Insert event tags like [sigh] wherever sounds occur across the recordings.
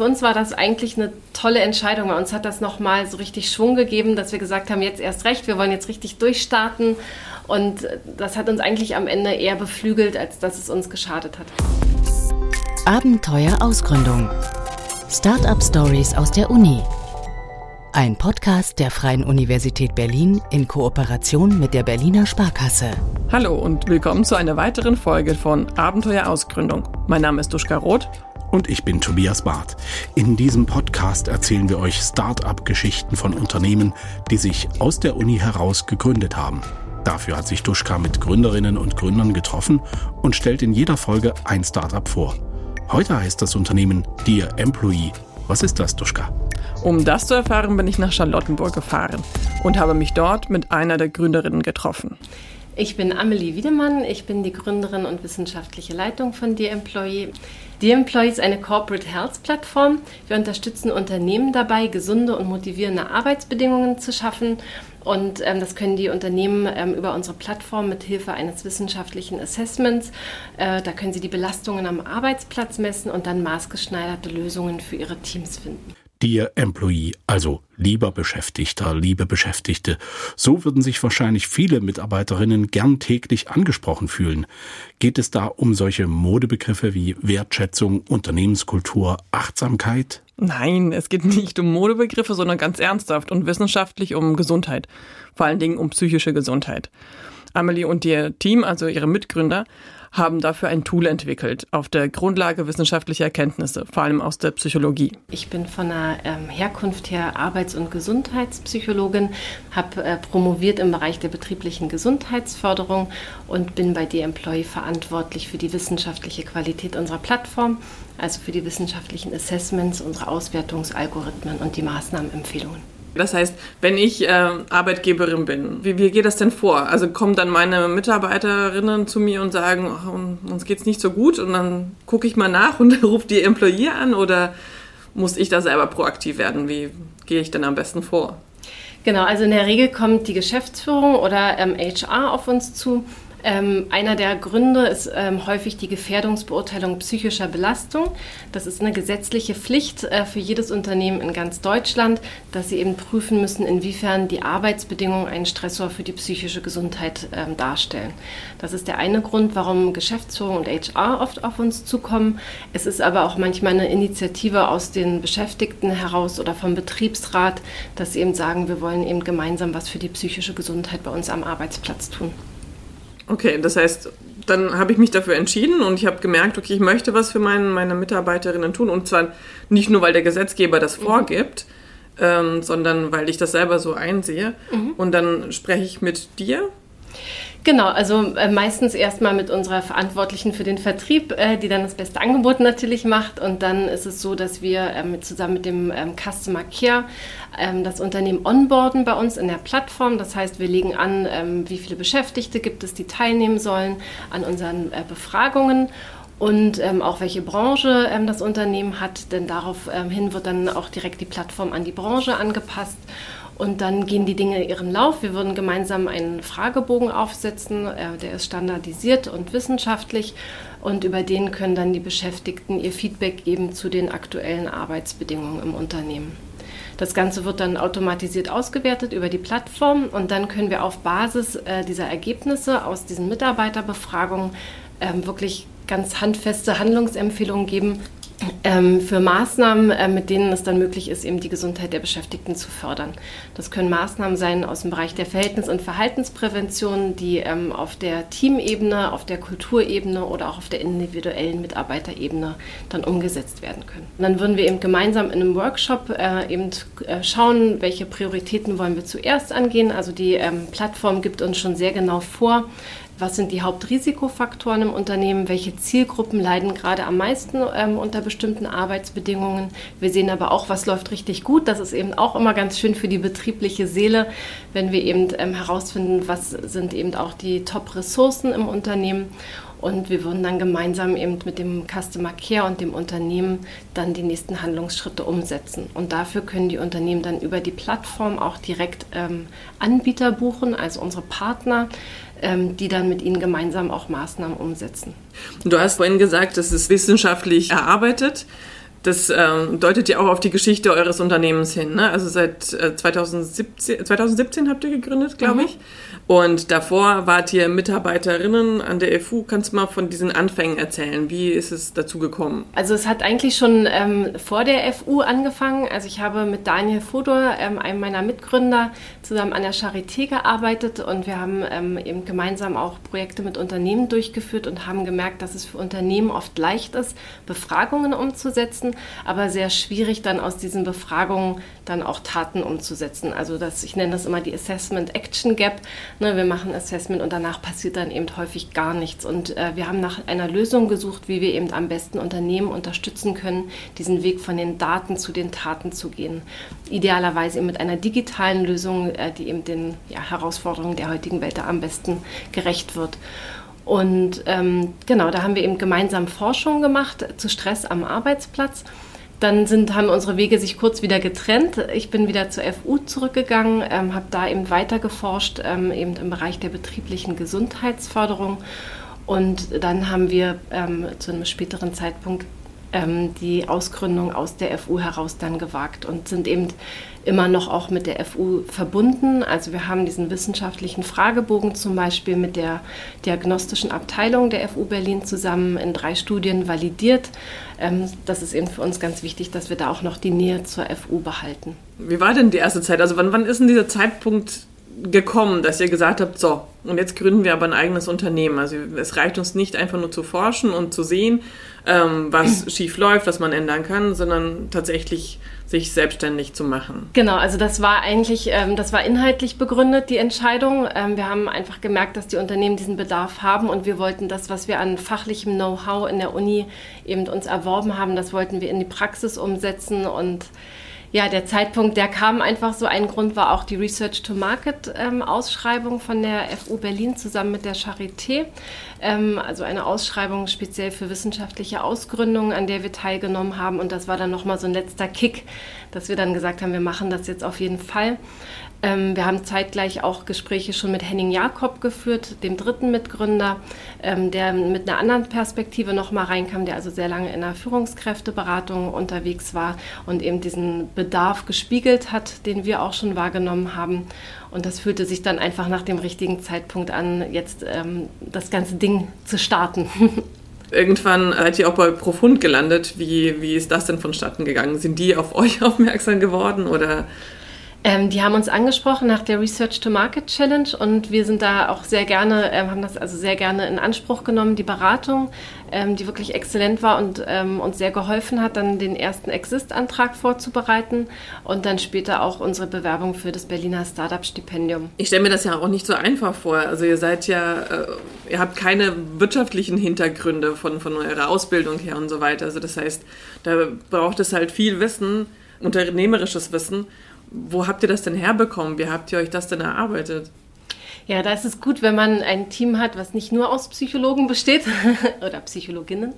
für uns war das eigentlich eine tolle Entscheidung. Bei uns hat das nochmal so richtig Schwung gegeben, dass wir gesagt haben, jetzt erst recht, wir wollen jetzt richtig durchstarten. Und das hat uns eigentlich am Ende eher beflügelt, als dass es uns geschadet hat. Abenteuer Ausgründung. Startup Stories aus der Uni. Ein Podcast der Freien Universität Berlin in Kooperation mit der Berliner Sparkasse. Hallo und willkommen zu einer weiteren Folge von Abenteuer Ausgründung. Mein Name ist Duschka Roth. Und ich bin Tobias Barth. In diesem Podcast erzählen wir euch Start-up-Geschichten von Unternehmen, die sich aus der Uni heraus gegründet haben. Dafür hat sich Duschka mit Gründerinnen und Gründern getroffen und stellt in jeder Folge ein Start-up vor. Heute heißt das Unternehmen Dear Employee. Was ist das, Duschka? Um das zu erfahren, bin ich nach Charlottenburg gefahren und habe mich dort mit einer der Gründerinnen getroffen. Ich bin Amelie Wiedemann, ich bin die Gründerin und wissenschaftliche Leitung von Dear Employee. Dear Employee ist eine Corporate Health Plattform. Wir unterstützen Unternehmen dabei, gesunde und motivierende Arbeitsbedingungen zu schaffen. Und ähm, das können die Unternehmen ähm, über unsere Plattform mit Hilfe eines wissenschaftlichen Assessments. Äh, da können sie die Belastungen am Arbeitsplatz messen und dann maßgeschneiderte Lösungen für ihre Teams finden. Dear Employee, also lieber Beschäftigter, liebe Beschäftigte. So würden sich wahrscheinlich viele Mitarbeiterinnen gern täglich angesprochen fühlen. Geht es da um solche Modebegriffe wie Wertschätzung, Unternehmenskultur, Achtsamkeit? Nein, es geht nicht um Modebegriffe, sondern ganz ernsthaft und wissenschaftlich um Gesundheit. Vor allen Dingen um psychische Gesundheit. Amelie und ihr Team, also ihre Mitgründer, haben dafür ein Tool entwickelt, auf der Grundlage wissenschaftlicher Erkenntnisse, vor allem aus der Psychologie. Ich bin von der ähm, Herkunft her Arbeits- und Gesundheitspsychologin, habe äh, promoviert im Bereich der betrieblichen Gesundheitsförderung und bin bei D-Employee verantwortlich für die wissenschaftliche Qualität unserer Plattform, also für die wissenschaftlichen Assessments, unsere Auswertungsalgorithmen und die Maßnahmenempfehlungen. Das heißt, wenn ich äh, Arbeitgeberin bin, wie, wie geht das denn vor? Also kommen dann meine Mitarbeiterinnen zu mir und sagen, ach, uns geht's nicht so gut und dann gucke ich mal nach und [laughs] rufe die Employee an oder muss ich da selber proaktiv werden? Wie gehe ich denn am besten vor? Genau, also in der Regel kommt die Geschäftsführung oder ähm, HR auf uns zu ähm, einer der Gründe ist ähm, häufig die Gefährdungsbeurteilung psychischer Belastung. Das ist eine gesetzliche Pflicht äh, für jedes Unternehmen in ganz Deutschland, dass sie eben prüfen müssen, inwiefern die Arbeitsbedingungen einen Stressor für die psychische Gesundheit ähm, darstellen. Das ist der eine Grund, warum Geschäftsführung und HR oft auf uns zukommen. Es ist aber auch manchmal eine Initiative aus den Beschäftigten heraus oder vom Betriebsrat, dass sie eben sagen, wir wollen eben gemeinsam was für die psychische Gesundheit bei uns am Arbeitsplatz tun. Okay, das heißt, dann habe ich mich dafür entschieden und ich habe gemerkt, okay, ich möchte was für mein, meine Mitarbeiterinnen tun. Und zwar nicht nur, weil der Gesetzgeber das mhm. vorgibt, ähm, sondern weil ich das selber so einsehe. Mhm. Und dann spreche ich mit dir Genau, also äh, meistens erstmal mit unserer Verantwortlichen für den Vertrieb, äh, die dann das beste Angebot natürlich macht. Und dann ist es so, dass wir ähm, zusammen mit dem ähm, Customer Care ähm, das Unternehmen onboarden bei uns in der Plattform. Das heißt, wir legen an, wie viele Beschäftigte gibt es, die teilnehmen sollen an unseren äh, Befragungen und ähm, auch welche Branche ähm, das Unternehmen hat, denn daraufhin ähm, wird dann auch direkt die Plattform an die Branche angepasst. Und dann gehen die Dinge ihren Lauf. Wir würden gemeinsam einen Fragebogen aufsetzen, äh, der ist standardisiert und wissenschaftlich. Und über den können dann die Beschäftigten ihr Feedback geben zu den aktuellen Arbeitsbedingungen im Unternehmen. Das Ganze wird dann automatisiert ausgewertet über die Plattform und dann können wir auf Basis äh, dieser Ergebnisse aus diesen Mitarbeiterbefragungen ähm, wirklich ganz handfeste Handlungsempfehlungen geben, ähm, für Maßnahmen, äh, mit denen es dann möglich ist, eben die Gesundheit der Beschäftigten zu fördern. Das können Maßnahmen sein aus dem Bereich der Verhältnis- und Verhaltensprävention, die ähm, auf der Teamebene, auf der Kulturebene oder auch auf der individuellen Mitarbeiterebene dann umgesetzt werden können. Dann würden wir eben gemeinsam in einem Workshop äh, eben äh, schauen, welche Prioritäten wollen wir zuerst angehen. Also die ähm, Plattform gibt uns schon sehr genau vor, was sind die Hauptrisikofaktoren im Unternehmen, welche Zielgruppen leiden gerade am meisten ähm, unter bestimmten Arbeitsbedingungen. Wir sehen aber auch, was läuft richtig gut. Das ist eben auch immer ganz schön für die betriebliche Seele, wenn wir eben ähm, herausfinden, was sind eben auch die Top-Ressourcen im Unternehmen. Und wir würden dann gemeinsam eben mit dem Customer Care und dem Unternehmen dann die nächsten Handlungsschritte umsetzen. Und dafür können die Unternehmen dann über die Plattform auch direkt ähm, Anbieter buchen, also unsere Partner, ähm, die dann mit ihnen gemeinsam auch Maßnahmen umsetzen. Du hast vorhin gesagt, das ist wissenschaftlich erarbeitet. Das ähm, deutet ja auch auf die Geschichte eures Unternehmens hin. Ne? Also seit äh, 2017, 2017 habt ihr gegründet, glaube mhm. ich. Und davor wart ihr Mitarbeiterinnen an der FU. Kannst du mal von diesen Anfängen erzählen? Wie ist es dazu gekommen? Also es hat eigentlich schon ähm, vor der FU angefangen. Also ich habe mit Daniel Fodor, ähm, einem meiner Mitgründer, zusammen an der Charité gearbeitet und wir haben ähm, eben gemeinsam auch Projekte mit Unternehmen durchgeführt und haben gemerkt, dass es für Unternehmen oft leicht ist, Befragungen umzusetzen, aber sehr schwierig dann aus diesen Befragungen dann auch Taten umzusetzen. Also das, ich nenne das immer die Assessment Action Gap. Ne, wir machen Assessment und danach passiert dann eben häufig gar nichts. Und äh, wir haben nach einer Lösung gesucht, wie wir eben am besten Unternehmen unterstützen können, diesen Weg von den Daten zu den Taten zu gehen. Idealerweise eben mit einer digitalen Lösung, äh, die eben den ja, Herausforderungen der heutigen Welt am besten gerecht wird. Und ähm, genau, da haben wir eben gemeinsam Forschung gemacht zu Stress am Arbeitsplatz dann sind, haben unsere Wege sich kurz wieder getrennt. Ich bin wieder zur FU zurückgegangen, ähm, habe da eben weiter geforscht, ähm, eben im Bereich der betrieblichen Gesundheitsförderung. Und dann haben wir ähm, zu einem späteren Zeitpunkt ähm, die Ausgründung aus der FU heraus dann gewagt und sind eben immer noch auch mit der FU verbunden. Also wir haben diesen wissenschaftlichen Fragebogen zum Beispiel mit der diagnostischen Abteilung der FU Berlin zusammen in drei Studien validiert. Ähm, das ist eben für uns ganz wichtig, dass wir da auch noch die Nähe zur FU behalten. Wie war denn die erste Zeit? Also wann, wann ist denn dieser Zeitpunkt gekommen, dass ihr gesagt habt, so, und jetzt gründen wir aber ein eigenes Unternehmen. Also es reicht uns nicht einfach nur zu forschen und zu sehen, ähm, was [clears throat] schief läuft, was man ändern kann, sondern tatsächlich sich selbstständig zu machen. Genau, also das war eigentlich, ähm, das war inhaltlich begründet, die Entscheidung. Ähm, wir haben einfach gemerkt, dass die Unternehmen diesen Bedarf haben und wir wollten das, was wir an fachlichem Know-how in der Uni eben uns erworben haben, das wollten wir in die Praxis umsetzen und ja, der Zeitpunkt, der kam einfach so. Ein Grund war auch die Research to Market ähm, von der FU Berlin zusammen mit der Charité. Ähm, also eine Ausschreibung speziell für wissenschaftliche Ausgründungen, an der wir teilgenommen haben. Und das war dann nochmal so ein letzter Kick, dass wir dann gesagt haben, wir machen das jetzt auf jeden Fall. Ähm, wir haben zeitgleich auch Gespräche schon mit Henning Jakob geführt, dem dritten Mitgründer, ähm, der mit einer anderen Perspektive nochmal reinkam, der also sehr lange in der Führungskräfteberatung unterwegs war und eben diesen Bedarf gespiegelt hat, den wir auch schon wahrgenommen haben. Und das fühlte sich dann einfach nach dem richtigen Zeitpunkt an, jetzt ähm, das ganze Ding zu starten. [laughs] Irgendwann seid ihr auch bei Profund gelandet. Wie, wie ist das denn vonstatten gegangen? Sind die auf euch [laughs] aufmerksam geworden oder? Ähm, die haben uns angesprochen nach der Research to Market Challenge und wir sind da auch sehr gerne, ähm, haben das also sehr gerne in Anspruch genommen, die Beratung, ähm, die wirklich exzellent war und ähm, uns sehr geholfen hat, dann den ersten Exist-Antrag vorzubereiten und dann später auch unsere Bewerbung für das Berliner Startup-Stipendium. Ich stelle mir das ja auch nicht so einfach vor. Also ihr seid ja, äh, ihr habt keine wirtschaftlichen Hintergründe von, von eurer Ausbildung her und so weiter. Also das heißt, da braucht es halt viel Wissen, unternehmerisches Wissen wo habt ihr das denn herbekommen? Wie habt ihr euch das denn erarbeitet? Ja, da ist es gut, wenn man ein Team hat, was nicht nur aus Psychologen besteht [laughs] oder Psychologinnen.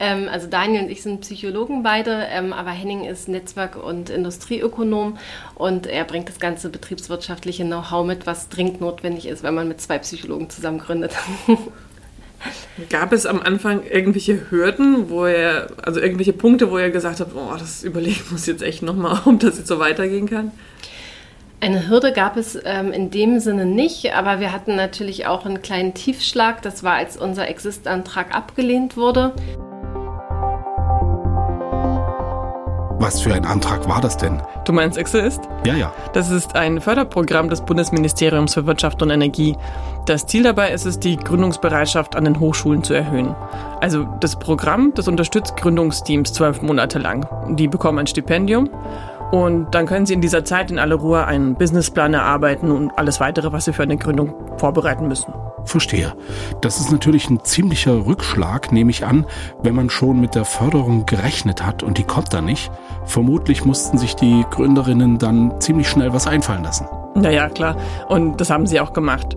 Ähm, also Daniel und ich sind Psychologen beide, ähm, aber Henning ist Netzwerk- und Industrieökonom und er bringt das ganze betriebswirtschaftliche Know-how mit, was dringend notwendig ist, wenn man mit zwei Psychologen zusammen gründet. [laughs] Gab es am Anfang irgendwelche Hürden, wo er, also irgendwelche Punkte, wo er gesagt hat, oh, das überlegen muss jetzt echt nochmal, [laughs] ob das jetzt so weitergehen kann? Eine Hürde gab es ähm, in dem Sinne nicht, aber wir hatten natürlich auch einen kleinen Tiefschlag. Das war, als unser Exist-Antrag abgelehnt wurde. Was für ein Antrag war das denn? Du meinst Exist? Ja, ja. Das ist ein Förderprogramm des Bundesministeriums für Wirtschaft und Energie. Das Ziel dabei ist es, die Gründungsbereitschaft an den Hochschulen zu erhöhen. Also das Programm, das unterstützt Gründungsteams zwölf Monate lang. Die bekommen ein Stipendium und dann können Sie in dieser Zeit in aller Ruhe einen Businessplan erarbeiten und alles weitere, was Sie für eine Gründung vorbereiten müssen. Verstehe. Das ist natürlich ein ziemlicher Rückschlag, nehme ich an, wenn man schon mit der Förderung gerechnet hat und die kommt dann nicht. Vermutlich mussten sich die Gründerinnen dann ziemlich schnell was einfallen lassen. Naja, klar. Und das haben sie auch gemacht.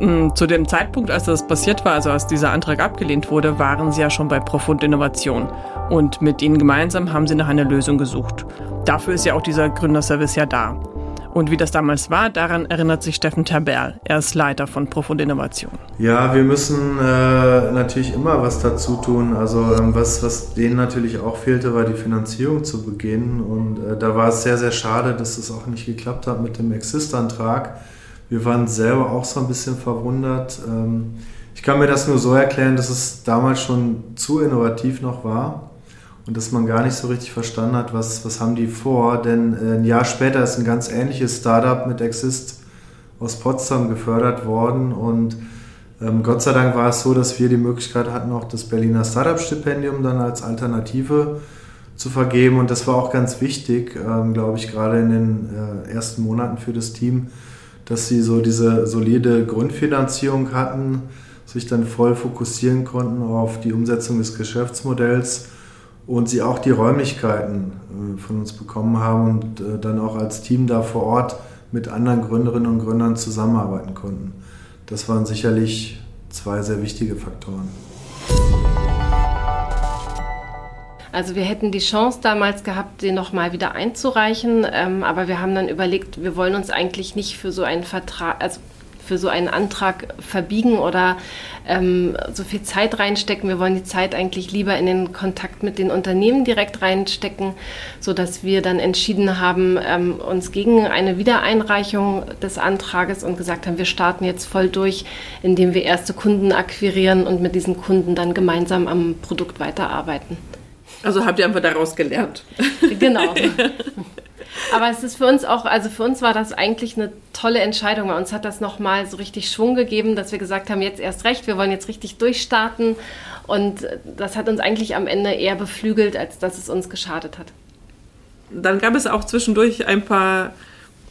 Mm, zu dem Zeitpunkt, als das passiert war, also als dieser Antrag abgelehnt wurde, waren sie ja schon bei Profund Innovation. Und mit ihnen gemeinsam haben sie nach einer Lösung gesucht. Dafür ist ja auch dieser Gründerservice ja da. Und wie das damals war, daran erinnert sich Steffen Terberl. Er ist Leiter von Profund Innovation. Ja, wir müssen äh, natürlich immer was dazu tun. Also ähm, was, was denen natürlich auch fehlte, war die Finanzierung zu Beginn. Und äh, da war es sehr, sehr schade, dass es auch nicht geklappt hat mit dem Exist-Antrag. Wir waren selber auch so ein bisschen verwundert. Ähm, ich kann mir das nur so erklären, dass es damals schon zu innovativ noch war und dass man gar nicht so richtig verstanden hat, was, was haben die vor. Denn äh, ein Jahr später ist ein ganz ähnliches Startup mit Exist aus Potsdam gefördert worden. Und ähm, Gott sei Dank war es so, dass wir die Möglichkeit hatten, auch das Berliner Startup-Stipendium dann als Alternative zu vergeben. Und das war auch ganz wichtig, ähm, glaube ich, gerade in den äh, ersten Monaten für das Team, dass sie so diese solide Grundfinanzierung hatten, sich dann voll fokussieren konnten auf die Umsetzung des Geschäftsmodells und sie auch die Räumlichkeiten äh, von uns bekommen haben und äh, dann auch als Team da vor Ort mit anderen Gründerinnen und Gründern zusammenarbeiten konnten. Das waren sicherlich zwei sehr wichtige Faktoren. Also wir hätten die Chance damals gehabt, den nochmal wieder einzureichen, ähm, aber wir haben dann überlegt, wir wollen uns eigentlich nicht für so einen Vertrag, also für so einen Antrag verbiegen oder ähm, so viel Zeit reinstecken. Wir wollen die Zeit eigentlich lieber in den Kontakt mit den Unternehmen direkt reinstecken, sodass wir dann entschieden haben, ähm, uns gegen eine Wiedereinreichung des Antrages und gesagt haben, wir starten jetzt voll durch, indem wir erste Kunden akquirieren und mit diesen Kunden dann gemeinsam am Produkt weiterarbeiten. Also habt ihr einfach daraus gelernt. Genau. [laughs] Aber es ist für uns auch, also für uns war das eigentlich eine tolle Entscheidung. Bei uns hat das nochmal so richtig Schwung gegeben, dass wir gesagt haben, jetzt erst recht, wir wollen jetzt richtig durchstarten. Und das hat uns eigentlich am Ende eher beflügelt, als dass es uns geschadet hat. Dann gab es auch zwischendurch ein paar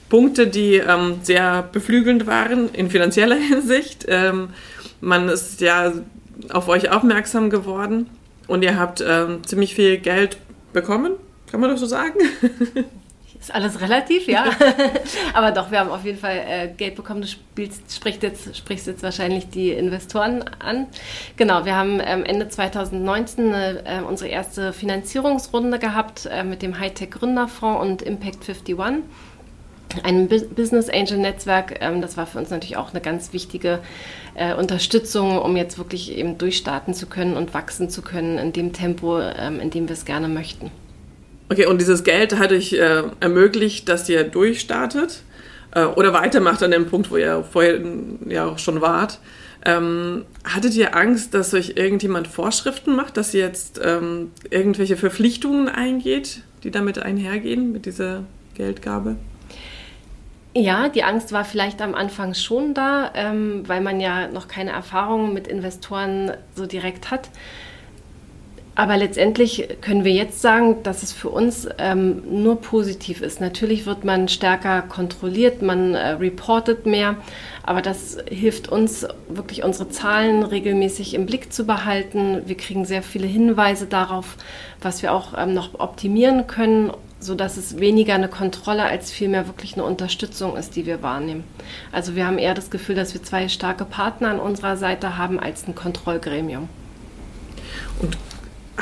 Punkte, die ähm, sehr beflügelnd waren in finanzieller [laughs] Hinsicht. Ähm, man ist ja auf euch aufmerksam geworden und ihr habt ähm, ziemlich viel Geld bekommen, kann man das so sagen? [laughs] Ist alles relativ, ja. [laughs] Aber doch, wir haben auf jeden Fall äh, Geld bekommen. Du spielst, sprichst, jetzt, sprichst jetzt wahrscheinlich die Investoren an. Genau, wir haben ähm, Ende 2019 äh, unsere erste Finanzierungsrunde gehabt äh, mit dem Hightech Gründerfonds und Impact 51 einem Business Angel Netzwerk. Ähm, das war für uns natürlich auch eine ganz wichtige äh, Unterstützung, um jetzt wirklich eben durchstarten zu können und wachsen zu können in dem Tempo, ähm, in dem wir es gerne möchten. Okay, und dieses Geld hat euch äh, ermöglicht, dass ihr durchstartet äh, oder weitermacht an dem Punkt, wo ihr vorher ja auch schon wart. Ähm, hattet ihr Angst, dass euch irgendjemand Vorschriften macht, dass ihr jetzt ähm, irgendwelche Verpflichtungen eingeht, die damit einhergehen, mit dieser Geldgabe? Ja, die Angst war vielleicht am Anfang schon da, ähm, weil man ja noch keine Erfahrung mit Investoren so direkt hat. Aber letztendlich können wir jetzt sagen, dass es für uns ähm, nur positiv ist. Natürlich wird man stärker kontrolliert, man äh, reportet mehr, aber das hilft uns wirklich unsere Zahlen regelmäßig im Blick zu behalten. Wir kriegen sehr viele Hinweise darauf, was wir auch ähm, noch optimieren können, sodass es weniger eine Kontrolle als vielmehr wirklich eine Unterstützung ist, die wir wahrnehmen. Also wir haben eher das Gefühl, dass wir zwei starke Partner an unserer Seite haben als ein Kontrollgremium. Und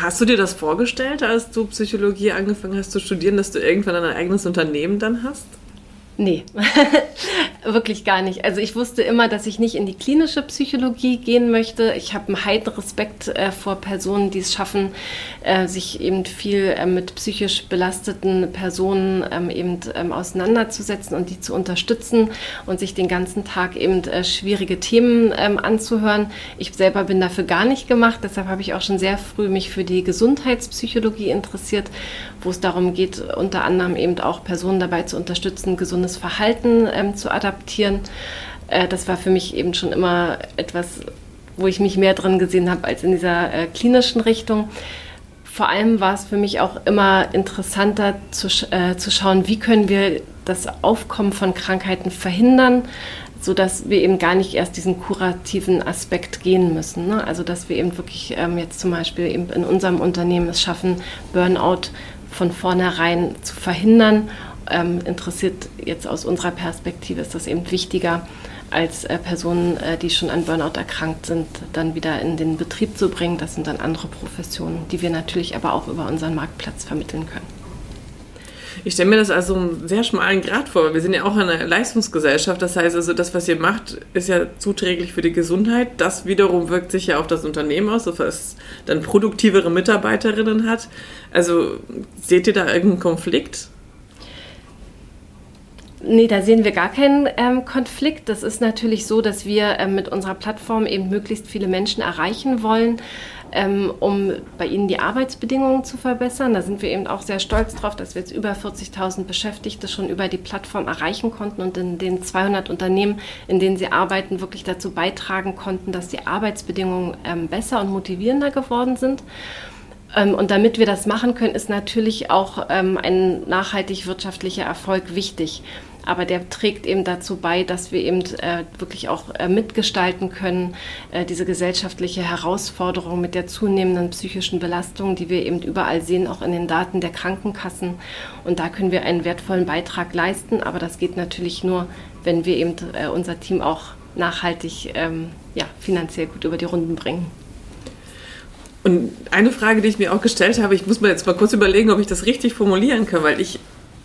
Hast du dir das vorgestellt, als du Psychologie angefangen hast zu studieren, dass du irgendwann ein eigenes Unternehmen dann hast? Nee, [laughs] wirklich gar nicht. Also ich wusste immer, dass ich nicht in die klinische Psychologie gehen möchte. Ich habe einen heiden Respekt äh, vor Personen, die es schaffen, äh, sich eben viel äh, mit psychisch belasteten Personen ähm, eben ähm, auseinanderzusetzen und die zu unterstützen und sich den ganzen Tag eben äh, schwierige Themen ähm, anzuhören. Ich selber bin dafür gar nicht gemacht. Deshalb habe ich auch schon sehr früh mich für die Gesundheitspsychologie interessiert, wo es darum geht, unter anderem eben auch Personen dabei zu unterstützen, gesundes gesundes Verhalten ähm, zu adaptieren. Äh, das war für mich eben schon immer etwas, wo ich mich mehr drin gesehen habe als in dieser äh, klinischen Richtung. Vor allem war es für mich auch immer interessanter zu, äh, zu schauen, wie können wir das Aufkommen von Krankheiten verhindern, sodass wir eben gar nicht erst diesen kurativen Aspekt gehen müssen. Ne? Also dass wir eben wirklich ähm, jetzt zum Beispiel eben in unserem Unternehmen es schaffen, Burnout von vornherein zu verhindern ähm, interessiert jetzt aus unserer Perspektive, ist das eben wichtiger, als äh, Personen, äh, die schon an Burnout erkrankt sind, dann wieder in den Betrieb zu bringen. Das sind dann andere Professionen, die wir natürlich aber auch über unseren Marktplatz vermitteln können. Ich stelle mir das also einen sehr schmalen Grad vor. Wir sind ja auch eine Leistungsgesellschaft. Das heißt also, das, was ihr macht, ist ja zuträglich für die Gesundheit. Das wiederum wirkt sich ja auf das Unternehmen aus, dass es dann produktivere Mitarbeiterinnen hat. Also seht ihr da irgendeinen Konflikt? Nee, da sehen wir gar keinen ähm, Konflikt. Das ist natürlich so, dass wir ähm, mit unserer Plattform eben möglichst viele Menschen erreichen wollen, ähm, um bei ihnen die Arbeitsbedingungen zu verbessern. Da sind wir eben auch sehr stolz drauf, dass wir jetzt über 40.000 Beschäftigte schon über die Plattform erreichen konnten und in den 200 Unternehmen, in denen sie arbeiten, wirklich dazu beitragen konnten, dass die Arbeitsbedingungen ähm, besser und motivierender geworden sind. Ähm, und damit wir das machen können, ist natürlich auch ähm, ein nachhaltig wirtschaftlicher Erfolg wichtig aber der trägt eben dazu bei, dass wir eben äh, wirklich auch äh, mitgestalten können, äh, diese gesellschaftliche Herausforderung mit der zunehmenden psychischen Belastung, die wir eben überall sehen, auch in den Daten der Krankenkassen. Und da können wir einen wertvollen Beitrag leisten, aber das geht natürlich nur, wenn wir eben äh, unser Team auch nachhaltig ähm, ja, finanziell gut über die Runden bringen. Und eine Frage, die ich mir auch gestellt habe, ich muss mir jetzt mal kurz überlegen, ob ich das richtig formulieren kann, weil ich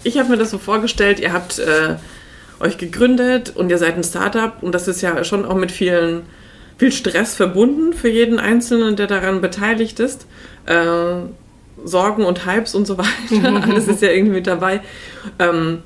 ich habe mir das so vorgestellt, ihr habt äh, euch gegründet und ihr seid ein Startup und das ist ja schon auch mit vielen, viel Stress verbunden für jeden Einzelnen, der daran beteiligt ist. Äh, Sorgen und Hypes und so weiter, [laughs] alles ist ja irgendwie mit dabei. Ähm,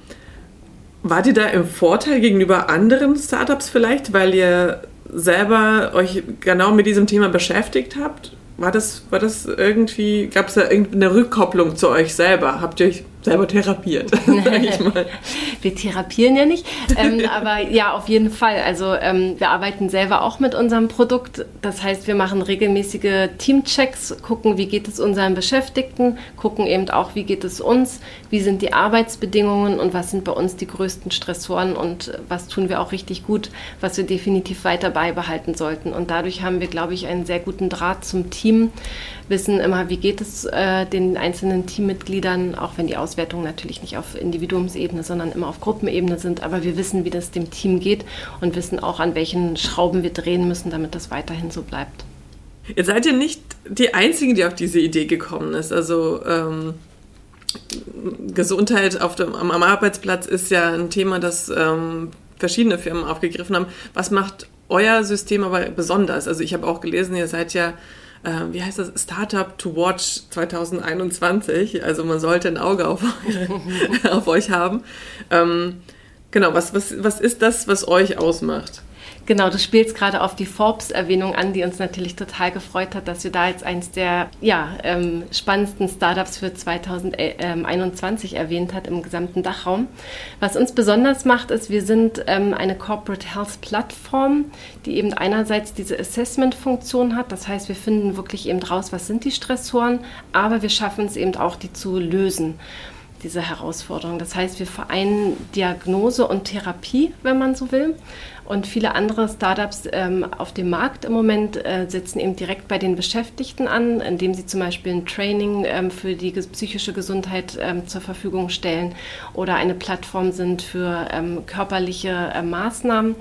wart ihr da im Vorteil gegenüber anderen Startups vielleicht, weil ihr selber euch genau mit diesem Thema beschäftigt habt? War das, war das irgendwie, gab es da irgendeine Rückkopplung zu euch selber? Habt ihr euch selber therapiert, [laughs] sage ich mal. [laughs] wir therapieren ja nicht, ähm, [laughs] aber ja, auf jeden Fall. Also ähm, wir arbeiten selber auch mit unserem Produkt. Das heißt, wir machen regelmäßige Teamchecks, gucken, wie geht es unseren Beschäftigten, gucken eben auch, wie geht es uns, wie sind die Arbeitsbedingungen und was sind bei uns die größten Stressoren und was tun wir auch richtig gut, was wir definitiv weiter beibehalten sollten. Und dadurch haben wir, glaube ich, einen sehr guten Draht zum Team wissen immer, wie geht es äh, den einzelnen Teammitgliedern, auch wenn die Auswertungen natürlich nicht auf Individuumsebene, sondern immer auf Gruppenebene sind. Aber wir wissen, wie das dem Team geht und wissen auch, an welchen Schrauben wir drehen müssen, damit das weiterhin so bleibt. Jetzt seid ihr nicht die Einzigen, die auf diese Idee gekommen ist. Also ähm, Gesundheit auf dem, am, Arbeitsplatz ist ja ein Thema, das ähm, verschiedene Firmen aufgegriffen haben. Was macht euer System aber besonders? Also ich habe auch gelesen, ihr seid ja äh, wie heißt das, Startup to Watch 2021. Also man sollte ein Auge auf, [laughs] auf euch haben. Ähm, genau, was, was, was ist das, was euch ausmacht? Genau, du spielst gerade auf die Forbes-Erwähnung an, die uns natürlich total gefreut hat, dass wir da jetzt eins der ja, ähm, spannendsten Startups für 2021 erwähnt hat im gesamten Dachraum. Was uns besonders macht, ist, wir sind ähm, eine Corporate Health Plattform, die eben einerseits diese Assessment-Funktion hat. Das heißt, wir finden wirklich eben raus, was sind die Stressoren, aber wir schaffen es eben auch, die zu lösen diese Herausforderung. Das heißt, wir vereinen Diagnose und Therapie, wenn man so will. Und viele andere Startups ähm, auf dem Markt im Moment äh, setzen eben direkt bei den Beschäftigten an, indem sie zum Beispiel ein Training ähm, für die psychische Gesundheit ähm, zur Verfügung stellen oder eine Plattform sind für ähm, körperliche äh, Maßnahmen.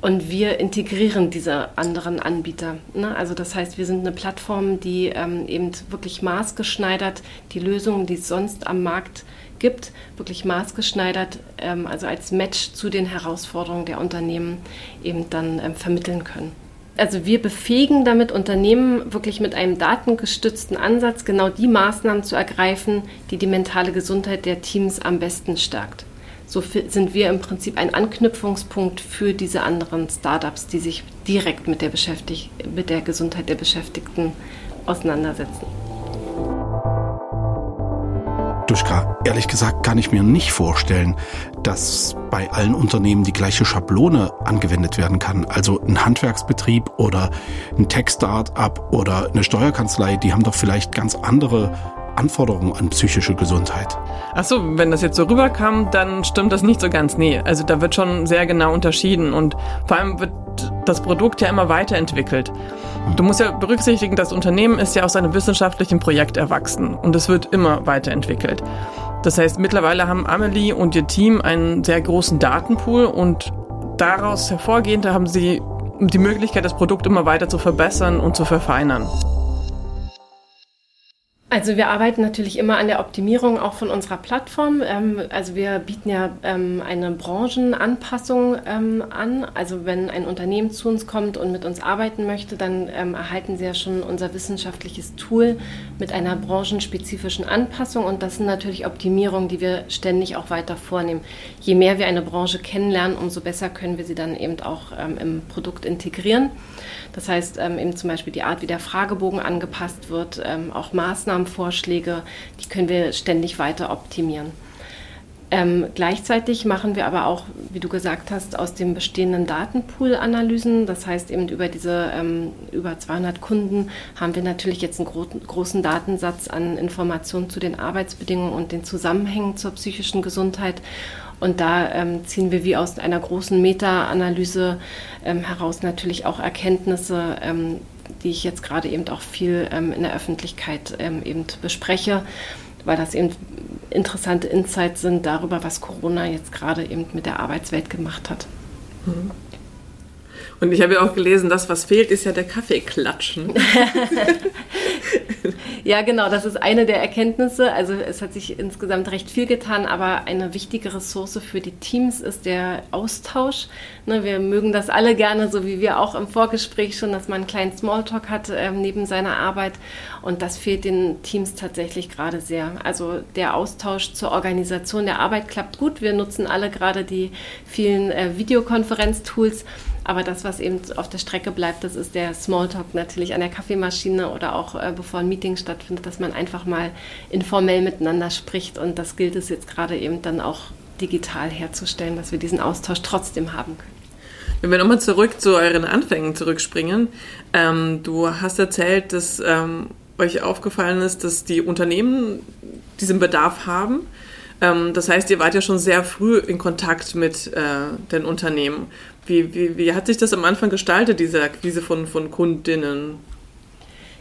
Und wir integrieren diese anderen Anbieter. Ne? Also das heißt, wir sind eine Plattform, die ähm, eben wirklich maßgeschneidert die Lösungen, die es sonst am Markt gibt, wirklich maßgeschneidert, ähm, also als Match zu den Herausforderungen der Unternehmen eben dann ähm, vermitteln können. Also wir befähigen damit Unternehmen wirklich mit einem datengestützten Ansatz genau die Maßnahmen zu ergreifen, die die mentale Gesundheit der Teams am besten stärkt. So sind wir im Prinzip ein Anknüpfungspunkt für diese anderen Startups, die sich direkt mit der, Beschäftig mit der Gesundheit der Beschäftigten auseinandersetzen. Duschka, ehrlich gesagt kann ich mir nicht vorstellen, dass bei allen Unternehmen die gleiche Schablone angewendet werden kann. Also ein Handwerksbetrieb oder ein Tech-Start-up oder eine Steuerkanzlei, die haben doch vielleicht ganz andere Anforderungen an psychische Gesundheit. Ach so, wenn das jetzt so rüberkam, dann stimmt das nicht so ganz. Nee, also da wird schon sehr genau unterschieden und vor allem wird das Produkt ja immer weiterentwickelt. Du musst ja berücksichtigen, das Unternehmen ist ja aus einem wissenschaftlichen Projekt erwachsen und es wird immer weiterentwickelt. Das heißt, mittlerweile haben Amelie und ihr Team einen sehr großen Datenpool und daraus hervorgehend haben sie die Möglichkeit, das Produkt immer weiter zu verbessern und zu verfeinern. Also wir arbeiten natürlich immer an der Optimierung auch von unserer Plattform. Ähm, also wir bieten ja ähm, eine Branchenanpassung ähm, an. Also wenn ein Unternehmen zu uns kommt und mit uns arbeiten möchte, dann erhalten sie ja schon unser wissenschaftliches Tool mit einer branchenspezifischen Anpassung. Und das sind natürlich Optimierungen, die wir ständig auch weiter vornehmen. Je mehr wir eine Branche kennenlernen, umso besser können wir sie dann eben auch im Produkt integrieren. Das heißt eben zum Beispiel die Art, wie der Fragebogen angepasst wird, auch Maßnahmenvorschläge, die können wir ständig weiter optimieren. Ähm, gleichzeitig machen wir aber auch, wie du gesagt hast, aus dem bestehenden Datenpool Analysen. Das heißt, eben über diese ähm, über 200 Kunden haben wir natürlich jetzt einen gro großen Datensatz an Informationen zu den Arbeitsbedingungen und den Zusammenhängen zur psychischen Gesundheit. Und da ähm, ziehen wir wie aus einer großen Meta-Analyse ähm, heraus natürlich auch Erkenntnisse, ähm, die ich jetzt gerade eben auch viel ähm, in der Öffentlichkeit ähm, eben bespreche, weil das eben interessante Insights sind darüber, was Corona jetzt gerade eben mit der Arbeitswelt gemacht hat. Mhm. Und ich habe ja auch gelesen, das, was fehlt, ist ja der Kaffeeklatschen. [laughs] ja, genau, das ist eine der Erkenntnisse. Also es hat sich insgesamt recht viel getan, aber eine wichtige Ressource für die Teams ist der Austausch. Ne, wir mögen das alle gerne, so wie wir auch im Vorgespräch schon, dass man einen kleinen Smalltalk hat äh, neben seiner Arbeit. Und das fehlt den Teams tatsächlich gerade sehr. Also der Austausch zur Organisation der Arbeit klappt gut. Wir nutzen alle gerade die vielen äh, Videokonferenztools. Aber das, was eben auf der Strecke bleibt, das ist der Smalltalk natürlich an der Kaffeemaschine oder auch äh, bevor ein Meeting stattfindet, dass man einfach mal informell miteinander spricht. Und das gilt es jetzt gerade eben dann auch digital herzustellen, dass wir diesen Austausch trotzdem haben können. Wenn wir nochmal zurück zu euren Anfängen zurückspringen, ähm, du hast erzählt, dass ähm, euch aufgefallen ist, dass die Unternehmen diesen Bedarf haben. Ähm, das heißt, ihr wart ja schon sehr früh in Kontakt mit äh, den Unternehmen. Wie, wie, wie hat sich das am Anfang gestaltet, diese Akquise von, von Kundinnen?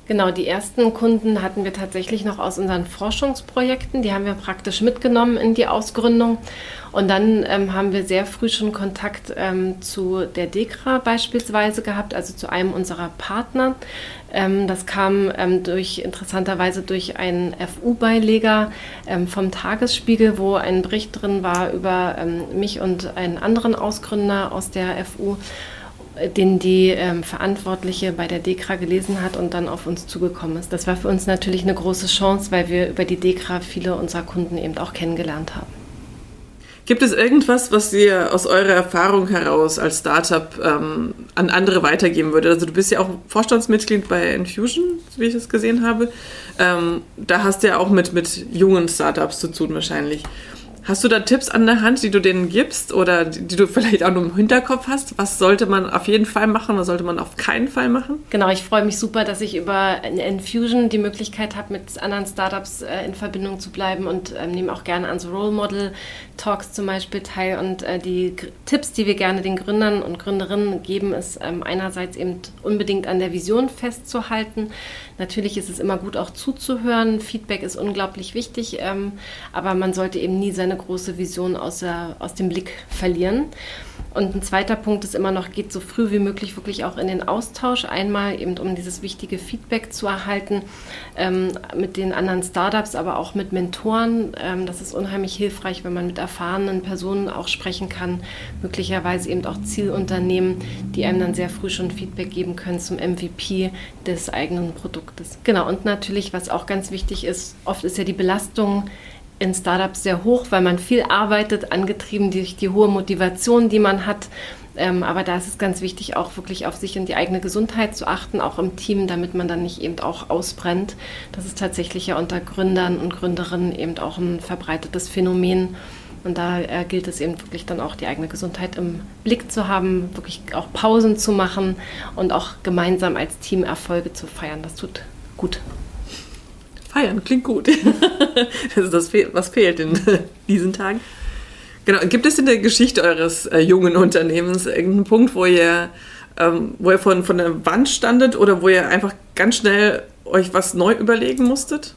Genau, die ersten Kunden hatten wir tatsächlich noch aus unseren Forschungsprojekten. Die haben wir praktisch mitgenommen in die Ausgründung. Und dann ähm, haben wir sehr früh schon Kontakt ähm, zu der DEKRA beispielsweise gehabt, also zu einem unserer Partner. Ähm, das kam ähm, durch interessanterweise durch einen FU-Beileger ähm, vom Tagesspiegel, wo ein Bericht drin war über ähm, mich und einen anderen Ausgründer aus der FU den die ähm, Verantwortliche bei der DEKRA gelesen hat und dann auf uns zugekommen ist. Das war für uns natürlich eine große Chance, weil wir über die DEKRA viele unserer Kunden eben auch kennengelernt haben. Gibt es irgendwas, was ihr aus eurer Erfahrung heraus als Startup ähm, an andere weitergeben würdet? Also du bist ja auch Vorstandsmitglied bei Infusion, wie ich es gesehen habe. Ähm, da hast du ja auch mit, mit jungen Startups zu tun wahrscheinlich. Hast du da Tipps an der Hand, die du denen gibst oder die, du vielleicht auch noch im Hinterkopf hast? Was sollte man auf jeden Fall machen, was sollte man auf keinen Fall machen? Genau, ich freue mich super, dass ich über Infusion die Möglichkeit habe, mit anderen Startups äh, in Verbindung zu bleiben und ähm, nehme auch gerne an so Role Model Talks zum Beispiel teil. Und äh, die Tipps, die wir gerne den Gründern und Gründerinnen geben, ist ähm, einerseits eben unbedingt an der Vision festzuhalten. Natürlich ist es immer gut auch zuzuhören. Feedback ist unglaublich wichtig, ähm, aber man sollte eben nie seine große Vision aus, der, aus dem Blick verlieren. Und ein zweiter Punkt ist immer noch, geht so früh wie möglich wirklich auch in den Austausch. Einmal eben, um dieses wichtige Feedback zu erhalten ähm, mit den anderen Startups, aber auch mit Mentoren. Ähm, das ist unheimlich hilfreich, wenn man mit erfahrenen Personen auch sprechen kann. Möglicherweise eben auch Zielunternehmen, die einem dann sehr früh schon Feedback geben können zum MVP des eigenen Produktes. Genau, und natürlich, was auch ganz wichtig ist, oft ist ja die Belastung in Startups sehr hoch, weil man viel arbeitet, angetrieben durch die hohe Motivation, die man hat. Ähm, aber da ist es ganz wichtig, auch wirklich auf sich und die eigene Gesundheit zu achten, auch im Team, damit man dann nicht eben auch ausbrennt. Das ist tatsächlich ja unter Gründern und Gründerinnen eben auch ein verbreitetes Phänomen. Und da äh, gilt es eben wirklich dann auch die eigene Gesundheit im Blick zu haben, wirklich auch Pausen zu machen und auch gemeinsam als Team Erfolge zu feiern. Das tut gut. Feiern klingt gut. [laughs] das ist das, was fehlt in [laughs] diesen Tagen. Genau. Gibt es in der Geschichte eures äh, jungen Unternehmens irgendeinen Punkt, wo ihr, ähm, wo ihr von, von der Wand standet oder wo ihr einfach ganz schnell euch was neu überlegen musstet?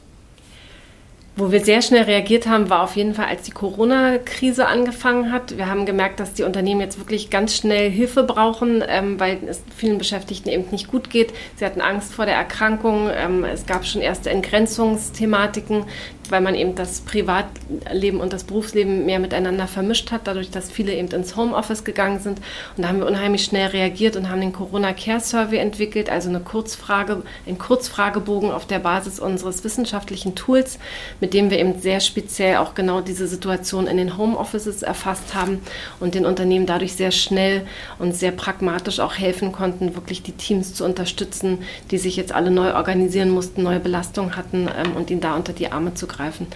Wo wir sehr schnell reagiert haben, war auf jeden Fall, als die Corona-Krise angefangen hat. Wir haben gemerkt, dass die Unternehmen jetzt wirklich ganz schnell Hilfe brauchen, ähm, weil es vielen Beschäftigten eben nicht gut geht. Sie hatten Angst vor der Erkrankung. Ähm, es gab schon erste Entgrenzungsthematiken weil man eben das Privatleben und das Berufsleben mehr miteinander vermischt hat, dadurch, dass viele eben ins Homeoffice gegangen sind. Und da haben wir unheimlich schnell reagiert und haben den Corona Care Survey entwickelt, also eine Kurzfrage, einen Kurzfragebogen auf der Basis unseres wissenschaftlichen Tools, mit dem wir eben sehr speziell auch genau diese Situation in den Homeoffices erfasst haben und den Unternehmen dadurch sehr schnell und sehr pragmatisch auch helfen konnten, wirklich die Teams zu unterstützen, die sich jetzt alle neu organisieren mussten, neue Belastungen hatten ähm, und ihnen da unter die Arme zu greifen greifen.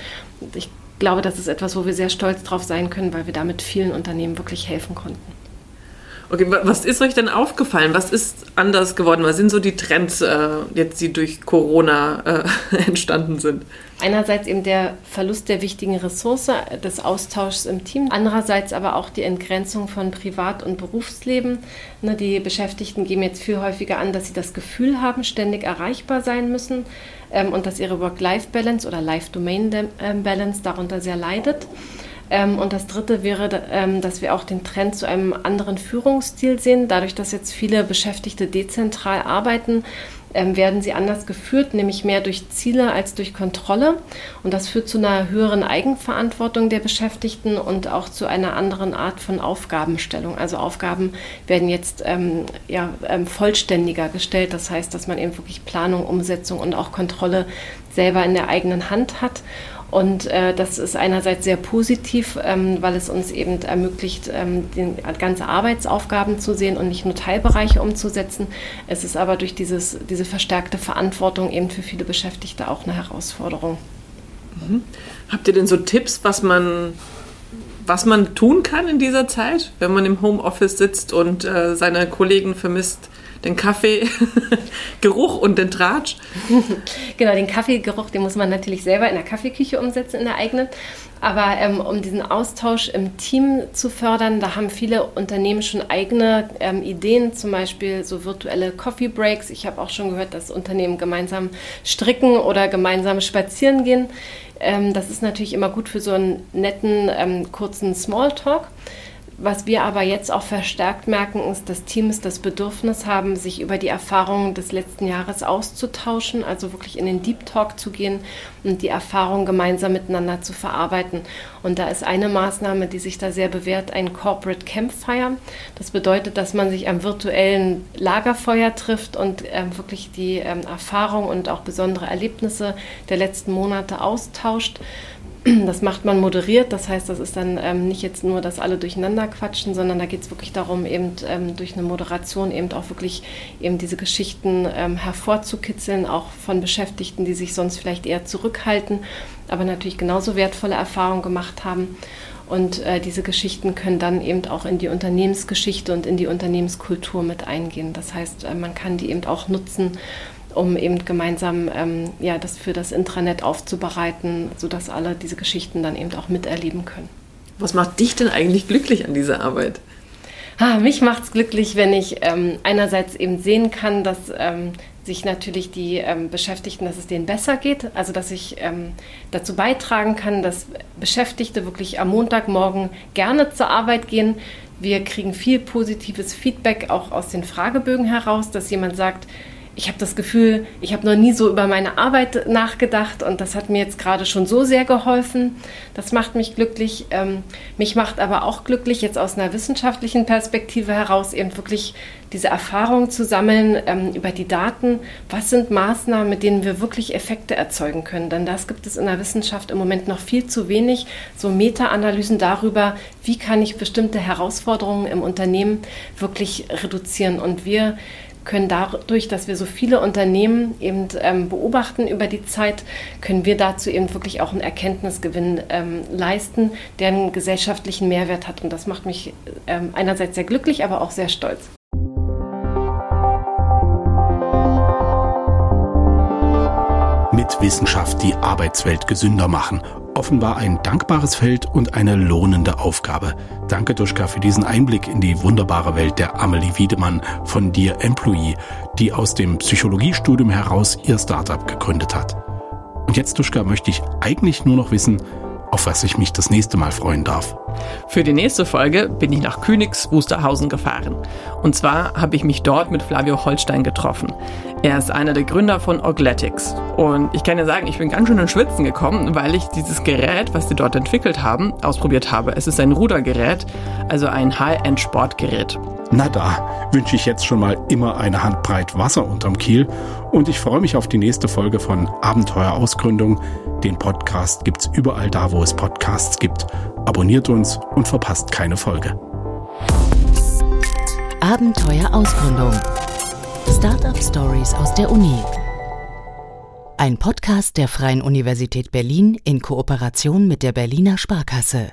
Ich glaube, das ist etwas, wo wir sehr stolz drauf sein können, weil wir damit vielen Unternehmen wirklich helfen konnten. Okay, was ist euch denn aufgefallen? Was ist anders geworden? Was sind so die Trends äh, jetzt, die durch Corona äh, [laughs] entstanden sind? Einerseits eben der Verlust der wichtigen Ressource des Austauschs im Team, andererseits aber auch die Entgrenzung von Privat- und Berufsleben. Ne, die Beschäftigten geben jetzt viel häufiger an, dass sie das Gefühl haben, ständig erreichbar sein müssen ähm, und dass ihre Work-Life-Balance oder Life-Domain-Balance darunter sehr leidet. Ähm, und das Dritte wäre, ähm, dass wir auch den Trend zu einem anderen Führungsstil sehen. Dadurch, dass jetzt viele Beschäftigte dezentral arbeiten, ähm, werden sie anders geführt, nämlich mehr durch Ziele als durch Kontrolle. Und das führt zu einer höheren Eigenverantwortung der Beschäftigten und auch zu einer anderen Art von Aufgabenstellung. Also Aufgaben werden jetzt ähm, ja, ähm, vollständiger gestellt. Das heißt, dass man eben wirklich Planung, Umsetzung und auch Kontrolle selber in der eigenen Hand hat. Und äh, das ist einerseits sehr positiv, ähm, weil es uns eben ermöglicht, ähm, den, ganze Arbeitsaufgaben zu sehen und nicht nur Teilbereiche umzusetzen. Es ist aber durch dieses, diese verstärkte Verantwortung eben für viele Beschäftigte auch eine Herausforderung. Mhm. Habt ihr denn so Tipps, was man, was man tun kann in dieser Zeit, wenn man im Homeoffice sitzt und äh, seine Kollegen vermisst? Den Kaffeegeruch und den Tratsch. [laughs] genau, den Kaffeegeruch, den muss man natürlich selber in der Kaffeeküche umsetzen, in der eigenen. Aber ähm, um diesen Austausch im Team zu fördern, da haben viele Unternehmen schon eigene ähm, Ideen, zum Beispiel so virtuelle Coffee Breaks. Ich habe auch schon gehört, dass Unternehmen gemeinsam stricken oder gemeinsam spazieren gehen. Ähm, das ist natürlich immer gut für so einen netten, ähm, kurzen Smalltalk. Was wir aber jetzt auch verstärkt merken, ist, dass Teams das Bedürfnis haben, sich über die Erfahrungen des letzten Jahres auszutauschen, also wirklich in den Deep Talk zu gehen und die Erfahrungen gemeinsam miteinander zu verarbeiten. Und da ist eine Maßnahme, die sich da sehr bewährt, ein Corporate Campfire. Das bedeutet, dass man sich am virtuellen Lagerfeuer trifft und ähm, wirklich die ähm, Erfahrungen und auch besondere Erlebnisse der letzten Monate austauscht. [clears throat] Das macht man moderiert, das heißt, das ist dann ähm, nicht jetzt nur, dass alle durcheinander quatschen, sondern da geht es wirklich darum, eben ähm, durch eine Moderation eben auch wirklich eben diese Geschichten ähm, hervorzukitzeln, auch von Beschäftigten, die sich sonst vielleicht eher zurückhalten, aber natürlich genauso wertvolle Erfahrungen gemacht haben. Und äh, diese Geschichten können dann eben auch in die Unternehmensgeschichte und in die Unternehmenskultur mit eingehen. Das heißt, äh, man kann die eben auch nutzen, um eben gemeinsam ähm, ja, das für das Intranet aufzubereiten, sodass alle diese Geschichten dann eben auch miterleben können. Was macht dich denn eigentlich glücklich an dieser Arbeit? Ah, mich macht es glücklich, wenn ich ähm, einerseits eben sehen kann, dass ähm, sich natürlich die ähm, Beschäftigten, dass es denen besser geht. Also dass ich ähm, dazu beitragen kann, dass Beschäftigte wirklich am Montagmorgen gerne zur Arbeit gehen. Wir kriegen viel positives Feedback auch aus den Fragebögen heraus, dass jemand sagt, ich habe das Gefühl, ich habe noch nie so über meine Arbeit nachgedacht und das hat mir jetzt gerade schon so sehr geholfen. Das macht mich glücklich. Ähm, mich macht aber auch glücklich, jetzt aus einer wissenschaftlichen Perspektive heraus eben wirklich diese Erfahrung zu sammeln ähm, über die Daten. Was sind Maßnahmen, mit denen wir wirklich Effekte erzeugen können? Denn das gibt es in der Wissenschaft im Moment noch viel zu wenig. So Meta-Analysen darüber, wie kann ich bestimmte Herausforderungen im Unternehmen wirklich reduzieren. Und wir können dadurch, dass wir so viele Unternehmen eben ähm, beobachten über die Zeit, können wir dazu eben wirklich auch einen Erkenntnisgewinn ähm, leisten, der einen gesellschaftlichen Mehrwert hat. Und das macht mich ähm, einerseits sehr glücklich, aber auch sehr stolz. Mit Wissenschaft die Arbeitswelt gesünder machen offenbar ein dankbares Feld und eine lohnende Aufgabe. Danke, Duschka, für diesen Einblick in die wunderbare Welt der Amelie Wiedemann von Dear Employee, die aus dem Psychologiestudium heraus ihr Startup gegründet hat. Und jetzt, Duschka, möchte ich eigentlich nur noch wissen, auf was ich mich das nächste Mal freuen darf. Für die nächste Folge bin ich nach Königs Wusterhausen gefahren. Und zwar habe ich mich dort mit Flavio Holstein getroffen. Er ist einer der Gründer von Ogletics. Und ich kann ja sagen, ich bin ganz schön in Schwitzen gekommen, weil ich dieses Gerät, was sie dort entwickelt haben, ausprobiert habe. Es ist ein Rudergerät, also ein High-End-Sportgerät. Na da wünsche ich jetzt schon mal immer eine Handbreit Wasser unterm Kiel und ich freue mich auf die nächste Folge von Abenteuer Ausgründung. Den Podcast gibt's überall da, wo es Podcasts gibt. Abonniert uns und verpasst keine Folge. Abenteuer Ausgründung. Startup Stories aus der Uni. Ein Podcast der Freien Universität Berlin in Kooperation mit der Berliner Sparkasse.